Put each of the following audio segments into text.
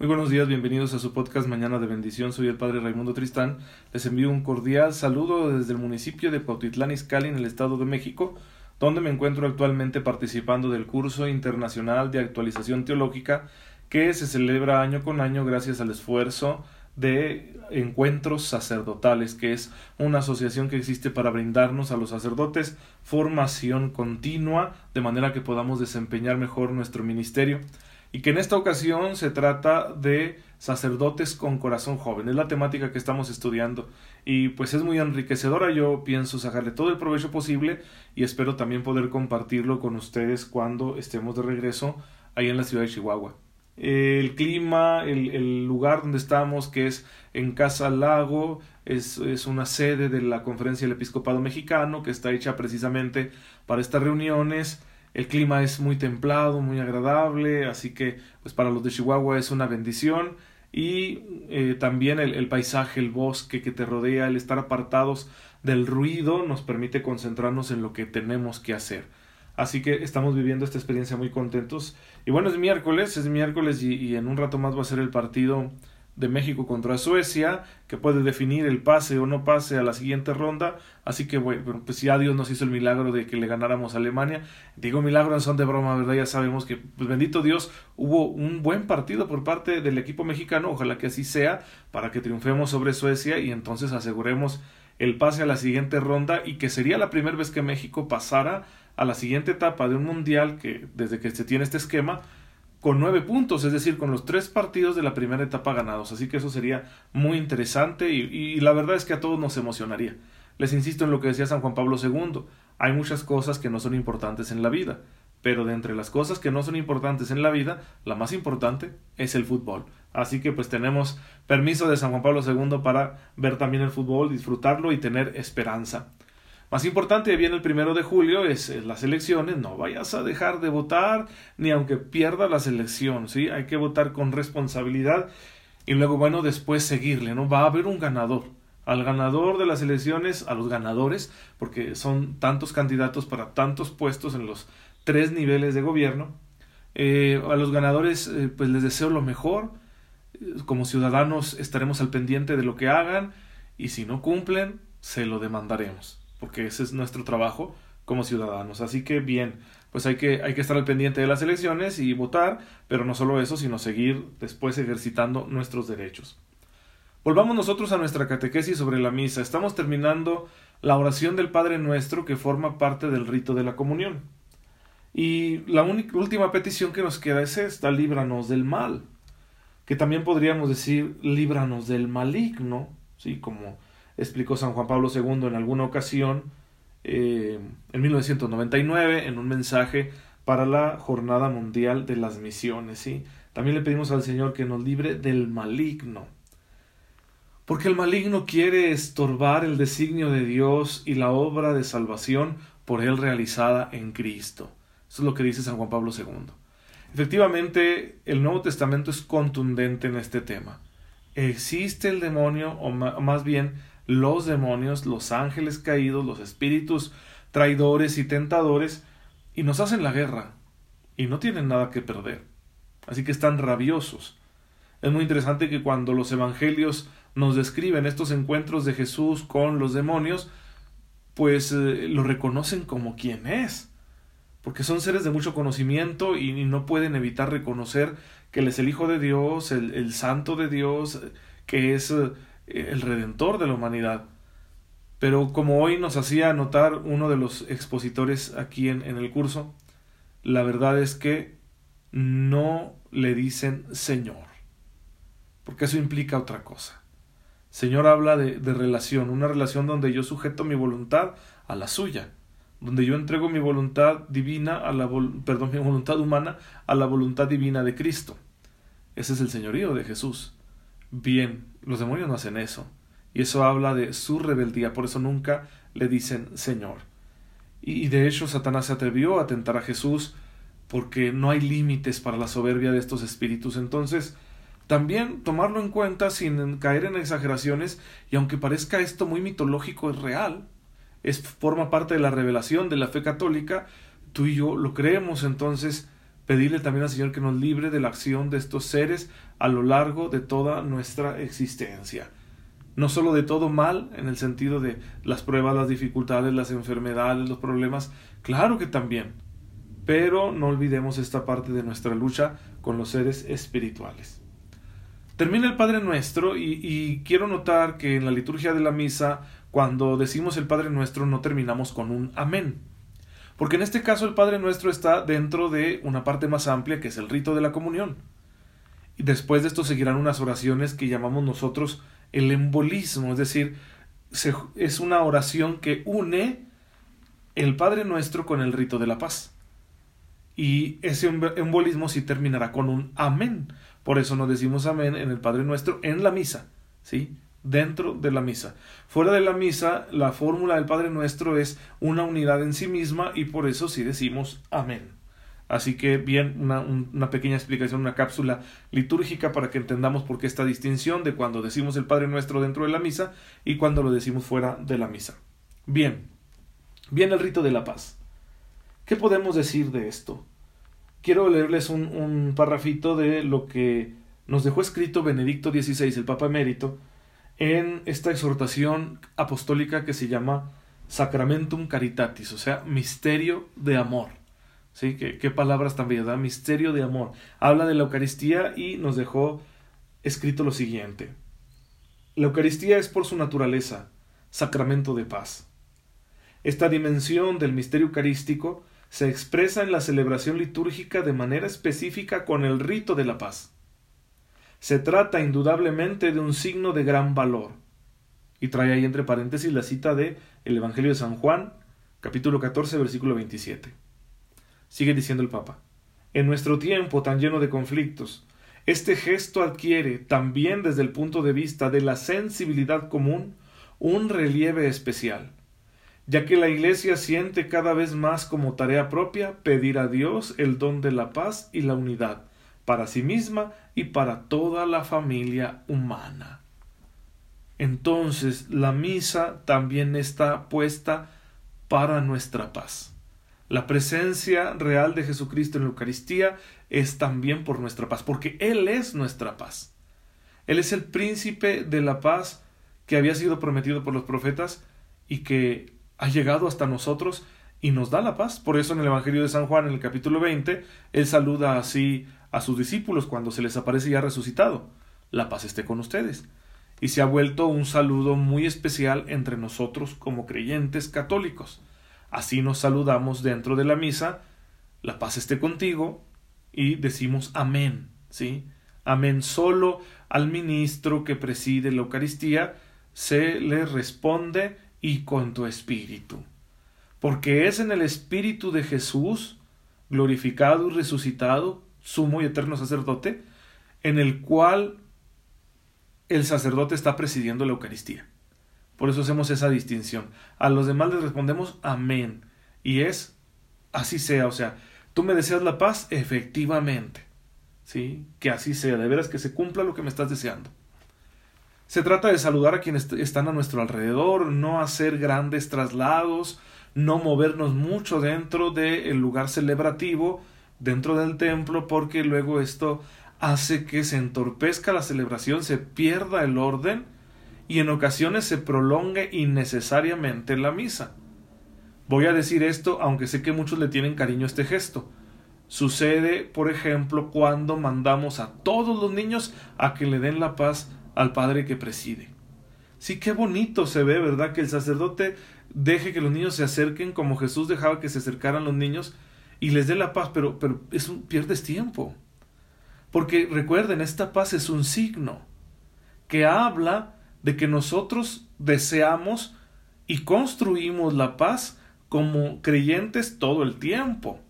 Muy buenos días, bienvenidos a su podcast Mañana de Bendición. Soy el Padre Raimundo Tristán. Les envío un cordial saludo desde el municipio de Cuautitlán Izcalli, en el Estado de México, donde me encuentro actualmente participando del curso internacional de actualización teológica que se celebra año con año gracias al esfuerzo de encuentros sacerdotales, que es una asociación que existe para brindarnos a los sacerdotes formación continua, de manera que podamos desempeñar mejor nuestro ministerio y que en esta ocasión se trata de sacerdotes con corazón joven. Es la temática que estamos estudiando y pues es muy enriquecedora. Yo pienso sacarle todo el provecho posible y espero también poder compartirlo con ustedes cuando estemos de regreso ahí en la ciudad de Chihuahua. El clima, el, el lugar donde estamos, que es en Casa Lago, es, es una sede de la Conferencia del Episcopado Mexicano, que está hecha precisamente para estas reuniones el clima es muy templado, muy agradable, así que pues para los de Chihuahua es una bendición y eh, también el, el, paisaje, el bosque que te rodea, el estar apartados del ruido nos permite concentrarnos en lo que tenemos que hacer. Así que estamos viviendo esta experiencia muy contentos. Y bueno, es miércoles, es miércoles y, y en un rato más va a ser el partido de México contra Suecia, que puede definir el pase o no pase a la siguiente ronda. Así que, bueno, pues ya Dios nos hizo el milagro de que le ganáramos a Alemania. Digo milagro no son de broma, ¿verdad? Ya sabemos que, pues bendito Dios, hubo un buen partido por parte del equipo mexicano. Ojalá que así sea, para que triunfemos sobre Suecia y entonces aseguremos el pase a la siguiente ronda y que sería la primera vez que México pasara a la siguiente etapa de un mundial que desde que se tiene este esquema con nueve puntos, es decir, con los tres partidos de la primera etapa ganados. Así que eso sería muy interesante y, la verdad es que a todos nos emocionaría. Les insisto en lo que decía San Juan Pablo II, hay muchas cosas que no son importantes en la vida, pero de entre las cosas que no son importantes en la vida, la más importante es el fútbol. Así que pues tenemos permiso de San Juan Pablo II para ver también el fútbol, disfrutarlo y tener esperanza. Más importante, viene el primero de julio, es, las elecciones, no vayas a dejar de votar, ni aunque pierda la selección, ¿sí? Hay que votar con responsabilidad y luego, bueno, después seguirle, ¿no? Va a haber un ganador. Al ganador de las elecciones, a los ganadores, porque son tantos candidatos para tantos puestos en los tres niveles de gobierno, eh, a los ganadores, eh, pues les deseo lo mejor. Como ciudadanos estaremos al pendiente de lo que hagan y si no cumplen, se lo demandaremos porque ese es nuestro trabajo como ciudadanos. Así que bien, pues hay que, hay que estar al pendiente de las elecciones y votar, pero no solo eso, sino seguir después ejercitando nuestros derechos. Volvamos nosotros a nuestra catequesis sobre la misa. Estamos terminando la oración del Padre Nuestro que forma parte del rito de la comunión. Y la única, última petición que nos queda es esta, líbranos del mal, que también podríamos decir líbranos del maligno, ¿sí? como explicó San Juan Pablo II en alguna ocasión, eh, en 1999, en un mensaje para la Jornada Mundial de las Misiones. ¿sí? También le pedimos al Señor que nos libre del maligno. Porque el maligno quiere estorbar el designio de Dios y la obra de salvación por él realizada en Cristo. Eso es lo que dice San Juan Pablo II. Efectivamente, el Nuevo Testamento es contundente en este tema. Existe el demonio, o más bien los demonios, los ángeles caídos, los espíritus traidores y tentadores, y nos hacen la guerra, y no tienen nada que perder. Así que están rabiosos. Es muy interesante que cuando los evangelios nos describen estos encuentros de Jesús con los demonios, pues eh, lo reconocen como quien es, porque son seres de mucho conocimiento y, no pueden evitar reconocer que Él es el Hijo de Dios, el, el Santo de Dios, que es eh, el redentor de la humanidad. Pero como hoy nos hacía notar uno de los expositores aquí en, en el curso, la verdad es que no le dicen Señor, porque eso implica otra cosa. Señor habla de, de, relación, una relación donde yo sujeto mi voluntad a la suya, donde yo entrego mi voluntad divina a la perdón, mi voluntad humana a la voluntad divina de Cristo. Ese es el señorío de Jesús. Bien, los demonios no hacen eso. Y eso habla de su rebeldía, por eso nunca le dicen Señor. Y, de hecho Satanás se atrevió a tentar a Jesús porque no hay límites para la soberbia de estos espíritus. Entonces, también tomarlo en cuenta sin caer en exageraciones, y aunque parezca esto muy mitológico, es real, es, forma parte de la revelación de la fe católica, tú y yo lo creemos, entonces pedirle también al Señor que nos libre de la acción de estos seres a lo largo de toda nuestra existencia. No solo de todo mal, en el sentido de las pruebas, las dificultades, las enfermedades, los problemas, claro que también, pero no olvidemos esta parte de nuestra lucha con los seres espirituales. Termina el Padre Nuestro y, y, quiero notar que en la liturgia de la misa, cuando decimos el Padre Nuestro, no terminamos con un amén. Porque en este caso el Padre Nuestro está dentro de una parte más amplia que es el rito de la comunión. Y después de esto seguirán unas oraciones que llamamos nosotros el embolismo, es decir, es una oración que une el Padre Nuestro con el rito de la paz. Y ese embolismo sí terminará con un amén. Por eso no decimos amén en el Padre Nuestro en la misa, ¿sí? Dentro de la misa. Fuera de la misa, la fórmula del Padre Nuestro es una unidad en sí misma y por eso sí decimos amén. Así que bien, una, una, pequeña explicación, una cápsula litúrgica para que entendamos por qué esta distinción de cuando decimos el Padre Nuestro dentro de la misa y cuando lo decimos fuera de la misa. Bien, bien el rito de la paz. ¿Qué podemos decir de esto? Quiero leerles un, un parrafito de lo que nos dejó escrito Benedicto XVI, el Papa Emérito, en esta exhortación apostólica que se llama Sacramentum Caritatis, o sea, misterio de amor. ¿Sí? ¿Qué, qué palabras tan bellas, Misterio de amor. Habla de la Eucaristía y nos dejó escrito lo siguiente. La Eucaristía es por su naturaleza sacramento de paz. Esta dimensión del misterio eucarístico se expresa en la celebración litúrgica de manera específica con el rito de la paz. Se trata indudablemente de un signo de gran valor. Y trae ahí entre paréntesis la cita de el Evangelio de San Juan, capítulo 14, versículo 27. Sigue diciendo el Papa. En nuestro tiempo tan lleno de conflictos, este gesto adquiere, también desde el punto de vista de la sensibilidad común, un relieve especial, ya que la Iglesia siente cada vez más como tarea propia pedir a Dios el don de la paz y la unidad, para sí misma y para toda la familia humana. Entonces la misa también está puesta para nuestra paz. La presencia real de Jesucristo en la Eucaristía es también por nuestra paz, porque Él es nuestra paz. Él es el príncipe de la paz que había sido prometido por los profetas y que ha llegado hasta nosotros y nos da la paz. Por eso en el Evangelio de San Juan, en el capítulo 20, Él saluda así a sus discípulos cuando se les aparece ya resucitado. La paz esté con ustedes. Y se ha vuelto un saludo muy especial entre nosotros como creyentes católicos. Así nos saludamos dentro de la misa, la paz esté contigo, y decimos amén, ¿sí? Amén. Solo al ministro que preside la Eucaristía se le responde y con tu espíritu. Porque es en el espíritu de Jesús, glorificado y resucitado, sumo y eterno sacerdote, en el cual el sacerdote está presidiendo la Eucaristía. Por eso hacemos esa distinción. A los demás les respondemos amén. Y es así sea. O sea, tú me deseas la paz, efectivamente. ¿Sí? Que así sea. De veras que se cumpla lo que me estás deseando. Se trata de saludar a quienes están a nuestro alrededor, no hacer grandes traslados, no movernos mucho dentro del lugar celebrativo, dentro del templo porque luego esto hace que se entorpezca la celebración, se pierda el orden y en ocasiones se prolongue innecesariamente la misa. Voy a decir esto aunque sé que muchos le tienen cariño a este gesto. Sucede, por ejemplo, cuando mandamos a todos los niños a que le den la paz al Padre que preside. Sí, qué bonito se ve, ¿verdad? Que el sacerdote deje que los niños se acerquen como Jesús dejaba que se acercaran los niños y les dé la paz, pero, pero es un, pierdes tiempo. Porque recuerden, esta paz es un signo que habla de que nosotros deseamos y construimos la paz como creyentes todo el tiempo.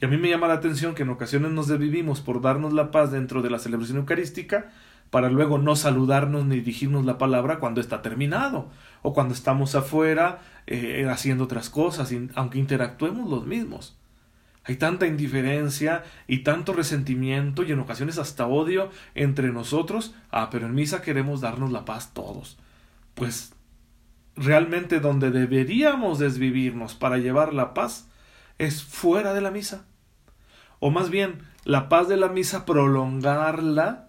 Y a mí me llama la atención que en ocasiones nos desvivimos por darnos la paz dentro de la celebración eucarística para luego no saludarnos ni dirigirnos la palabra cuando está terminado o cuando estamos afuera eh, haciendo otras cosas, aunque interactuemos los mismos. Hay tanta indiferencia y tanto resentimiento y en ocasiones hasta odio entre nosotros. Ah, pero en misa queremos darnos la paz todos. Pues realmente donde deberíamos desvivirnos para llevar la paz es fuera de la misa. o más bien la paz de la misa prolongarla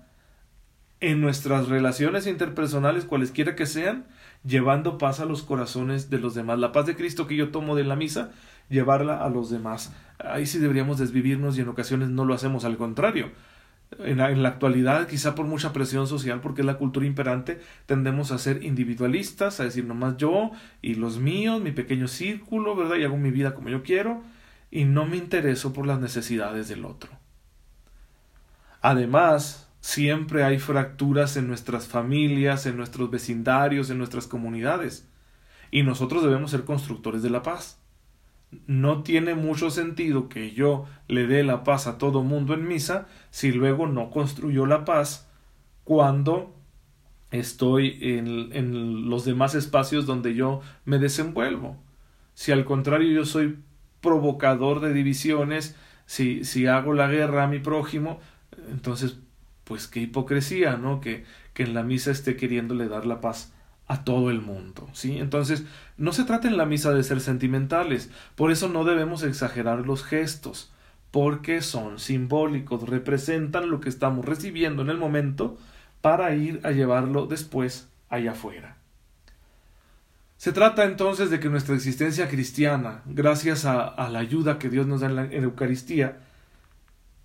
en nuestras relaciones interpersonales, cualesquiera que sean, llevando paz a los corazones de los demás. La paz de Cristo que yo tomo de la misa, llevarla a los demás. Ahí sí deberíamos desvivirnos y en ocasiones no lo hacemos, al contrario. En la, en la, actualidad, quizá por mucha presión social, porque es la cultura imperante, tendemos a ser individualistas, a decir nomás yo y los míos, mi pequeño círculo, ¿verdad? Y hago mi vida como yo quiero, y no me intereso por las necesidades del otro. Además, siempre hay fracturas en nuestras familias, en nuestros vecindarios, en nuestras comunidades, y nosotros debemos ser constructores de la paz no tiene mucho sentido que yo le dé la paz a todo mundo en misa si luego no construyó la paz cuando estoy en, en, los demás espacios donde yo me desenvuelvo. Si al contrario yo soy provocador de divisiones, si, si hago la guerra a mi prójimo, entonces pues qué hipocresía, ¿no? Que, que en la misa esté queriéndole dar la paz a todo el mundo, ¿sí? Entonces, no se trata en la misa de ser sentimentales, por eso no debemos exagerar los gestos, porque son simbólicos, representan lo que estamos recibiendo en el momento para ir a llevarlo después allá afuera. Se trata entonces de que nuestra existencia cristiana, gracias a, la ayuda que Dios nos da en la Eucaristía,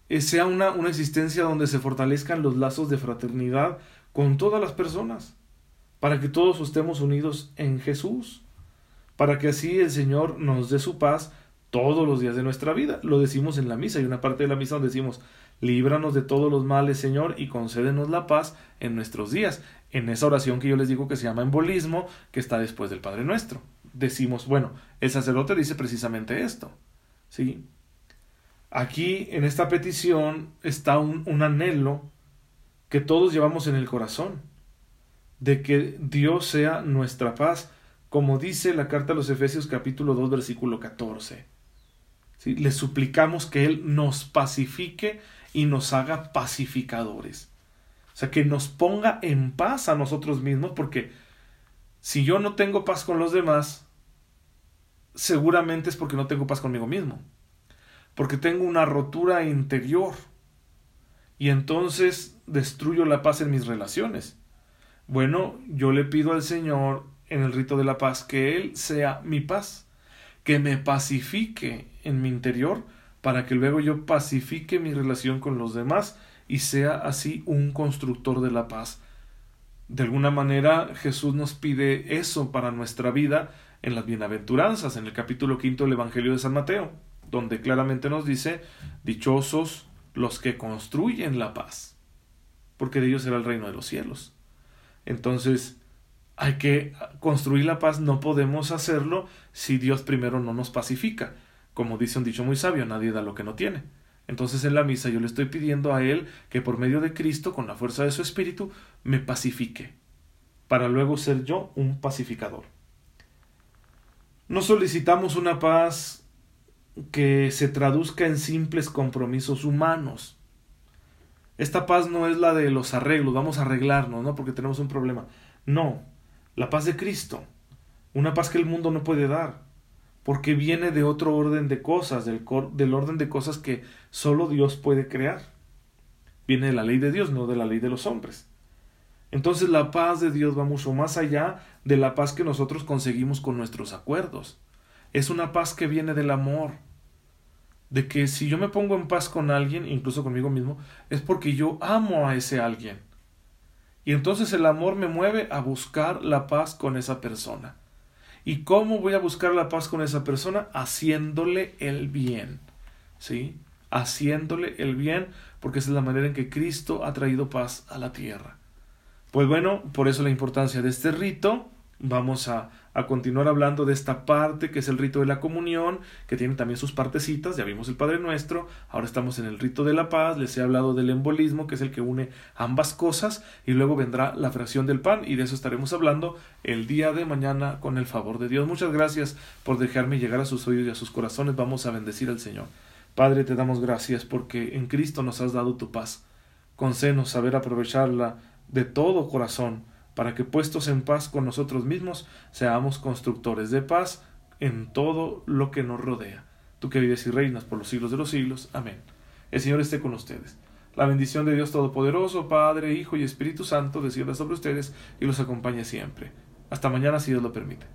eh, sea una, una existencia donde se fortalezcan los lazos de fraternidad con todas las personas para que todos estemos unidos en Jesús, para que así el Señor nos dé su paz todos los días de nuestra vida. Lo decimos en la misa, hay una parte de la misa donde decimos, líbranos de todos los males, Señor, y concédenos la paz en nuestros días. En esa oración que yo les digo que se llama embolismo, que está después del Padre Nuestro. Decimos, bueno, el sacerdote dice precisamente esto. ¿Sí? Aquí, en esta petición, está un, un anhelo que todos llevamos en el corazón de que Dios sea nuestra paz, como dice la carta a los Efesios capítulo 2 versículo 14. ¿Sí? Le suplicamos que Él nos pacifique y nos haga pacificadores. O sea, que nos ponga en paz a nosotros mismos, porque si yo no tengo paz con los demás, seguramente es porque no tengo paz conmigo mismo. Porque tengo una rotura interior. Y entonces destruyo la paz en mis relaciones. Bueno, yo le pido al Señor en el rito de la paz que Él sea mi paz, que me pacifique en mi interior para que luego yo pacifique mi relación con los demás y sea así un constructor de la paz. De alguna manera Jesús nos pide eso para nuestra vida en las bienaventuranzas, en el capítulo quinto del Evangelio de San Mateo, donde claramente nos dice, dichosos los que construyen la paz, porque de ellos será el reino de los cielos. Entonces, hay que construir la paz, no podemos hacerlo si Dios primero no nos pacifica. Como dice un dicho muy sabio, nadie da lo que no tiene. Entonces en la misa yo le estoy pidiendo a Él que por medio de Cristo, con la fuerza de su Espíritu, me pacifique, para luego ser yo un pacificador. No solicitamos una paz que se traduzca en simples compromisos humanos. Esta paz no es la de los arreglos, vamos a arreglarnos, ¿no? Porque tenemos un problema. No, la paz de Cristo, una paz que el mundo no puede dar, porque viene de otro orden de cosas, del, del orden de cosas que solo Dios puede crear. Viene de la ley de Dios, no de la ley de los hombres. Entonces la paz de Dios va mucho más allá de la paz que nosotros conseguimos con nuestros acuerdos. Es una paz que viene del amor, de que si yo me pongo en paz con alguien, incluso conmigo mismo, es porque yo amo a ese alguien. Y entonces el amor me mueve a buscar la paz con esa persona. ¿Y cómo voy a buscar la paz con esa persona? Haciéndole el bien. ¿Sí? Haciéndole el bien, porque esa es la manera en que Cristo ha traído paz a la tierra. Pues bueno, por eso la importancia de este rito. Vamos a a continuar hablando de esta parte que es el rito de la comunión, que tiene también sus partecitas, ya vimos el Padre Nuestro, ahora estamos en el rito de la paz, les he hablado del embolismo, que es el que une ambas cosas, y luego vendrá la fracción del pan, y de eso estaremos hablando el día de mañana con el favor de Dios. Muchas gracias por dejarme llegar a sus oídos y a sus corazones, vamos a bendecir al Señor. Padre, te damos gracias porque en Cristo nos has dado tu paz. Concénos saber aprovecharla de todo corazón, para que puestos en paz con nosotros mismos, seamos constructores de paz en todo lo que nos rodea. Tú que vives y reinas por los siglos de los siglos. Amén. El Señor esté con ustedes. La bendición de Dios Todopoderoso, Padre, Hijo y Espíritu Santo, descienda sobre ustedes y los acompañe siempre. Hasta mañana si Dios lo permite.